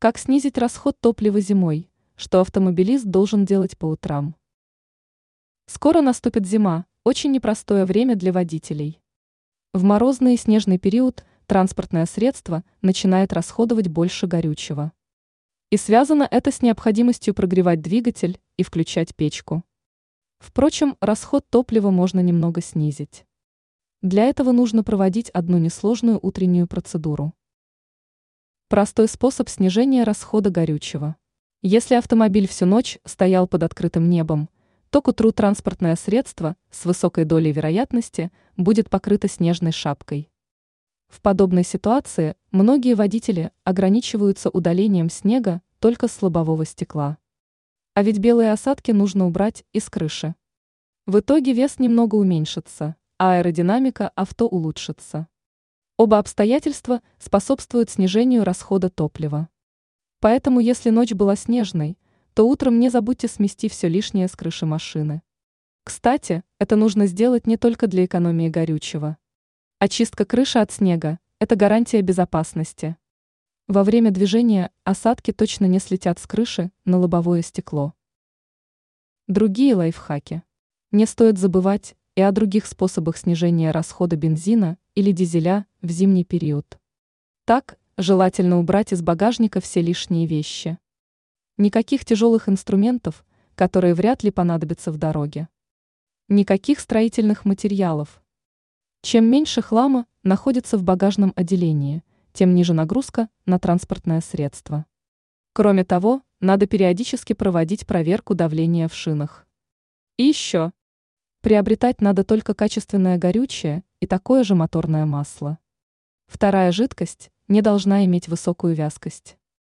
Как снизить расход топлива зимой? Что автомобилист должен делать по утрам? Скоро наступит зима, очень непростое время для водителей. В морозный и снежный период транспортное средство начинает расходовать больше горючего. И связано это с необходимостью прогревать двигатель и включать печку. Впрочем, расход топлива можно немного снизить. Для этого нужно проводить одну несложную утреннюю процедуру. Простой способ снижения расхода горючего. Если автомобиль всю ночь стоял под открытым небом, то к утру транспортное средство с высокой долей вероятности будет покрыто снежной шапкой. В подобной ситуации многие водители ограничиваются удалением снега только с лобового стекла. А ведь белые осадки нужно убрать из крыши. В итоге вес немного уменьшится, а аэродинамика авто улучшится. Оба обстоятельства способствуют снижению расхода топлива. Поэтому, если ночь была снежной, то утром не забудьте смести все лишнее с крыши машины. Кстати, это нужно сделать не только для экономии горючего. Очистка крыши от снега – это гарантия безопасности. Во время движения осадки точно не слетят с крыши на лобовое стекло. Другие лайфхаки. Не стоит забывать и о других способах снижения расхода бензина или дизеля в зимний период. Так, желательно убрать из багажника все лишние вещи. Никаких тяжелых инструментов, которые вряд ли понадобятся в дороге. Никаких строительных материалов. Чем меньше хлама находится в багажном отделении, тем ниже нагрузка на транспортное средство. Кроме того, надо периодически проводить проверку давления в шинах. И еще. Приобретать надо только качественное горючее и такое же моторное масло. Вторая жидкость не должна иметь высокую вязкость.